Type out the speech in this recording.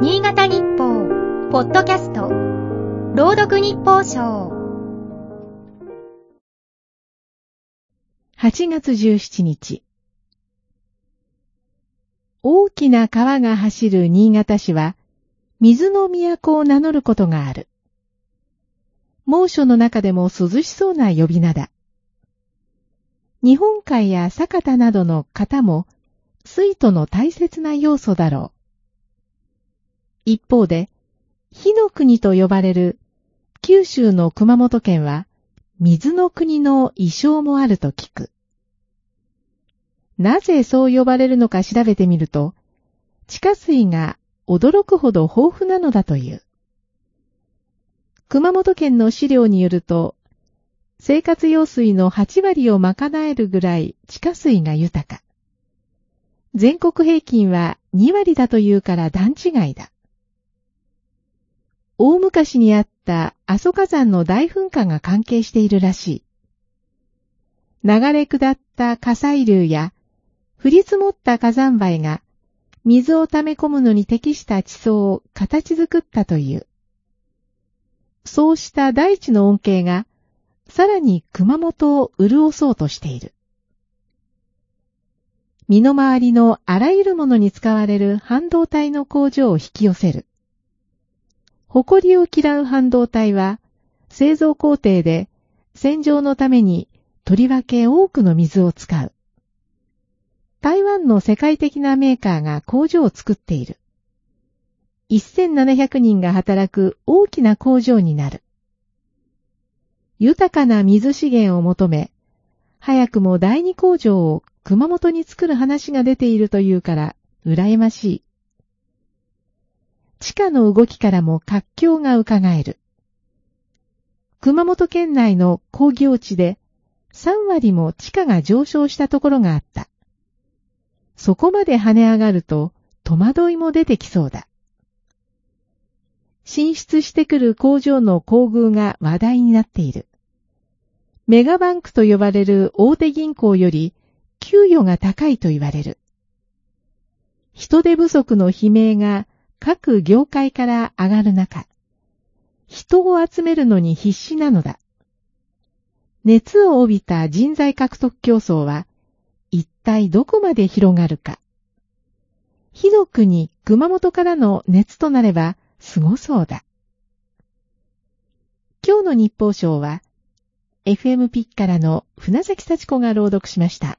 新潟日報、ポッドキャスト、朗読日報賞。8月17日。大きな川が走る新潟市は、水の都を名乗ることがある。猛暑の中でも涼しそうな呼び名だ。日本海や酒田などの型も、水都の大切な要素だろう。一方で、火の国と呼ばれる九州の熊本県は、水の国の意匠もあると聞く。なぜそう呼ばれるのか調べてみると、地下水が驚くほど豊富なのだという。熊本県の資料によると、生活用水の8割を賄えるぐらい地下水が豊か。全国平均は2割だというから段違いだ。大昔にあった阿蘇火山の大噴火が関係しているらしい。流れ下った火砕流や降り積もった火山灰が水を溜め込むのに適した地層を形作ったという。そうした大地の恩恵がさらに熊本を潤そうとしている。身の回りのあらゆるものに使われる半導体の工場を引き寄せる。誇りを嫌う半導体は製造工程で洗浄のためにとりわけ多くの水を使う。台湾の世界的なメーカーが工場を作っている。1700人が働く大きな工場になる。豊かな水資源を求め、早くも第二工場を熊本に作る話が出ているというから、羨ましい。地下の動きからも活況が伺える。熊本県内の工業地で3割も地価が上昇したところがあった。そこまで跳ね上がると戸惑いも出てきそうだ。進出してくる工場の厚遇が話題になっている。メガバンクと呼ばれる大手銀行より給与が高いと言われる。人手不足の悲鳴が各業界から上がる中、人を集めるのに必死なのだ。熱を帯びた人材獲得競争は一体どこまで広がるか。ひどくに熊本からの熱となればすごそうだ。今日の日報賞は FM ピッからの船崎幸子が朗読しました。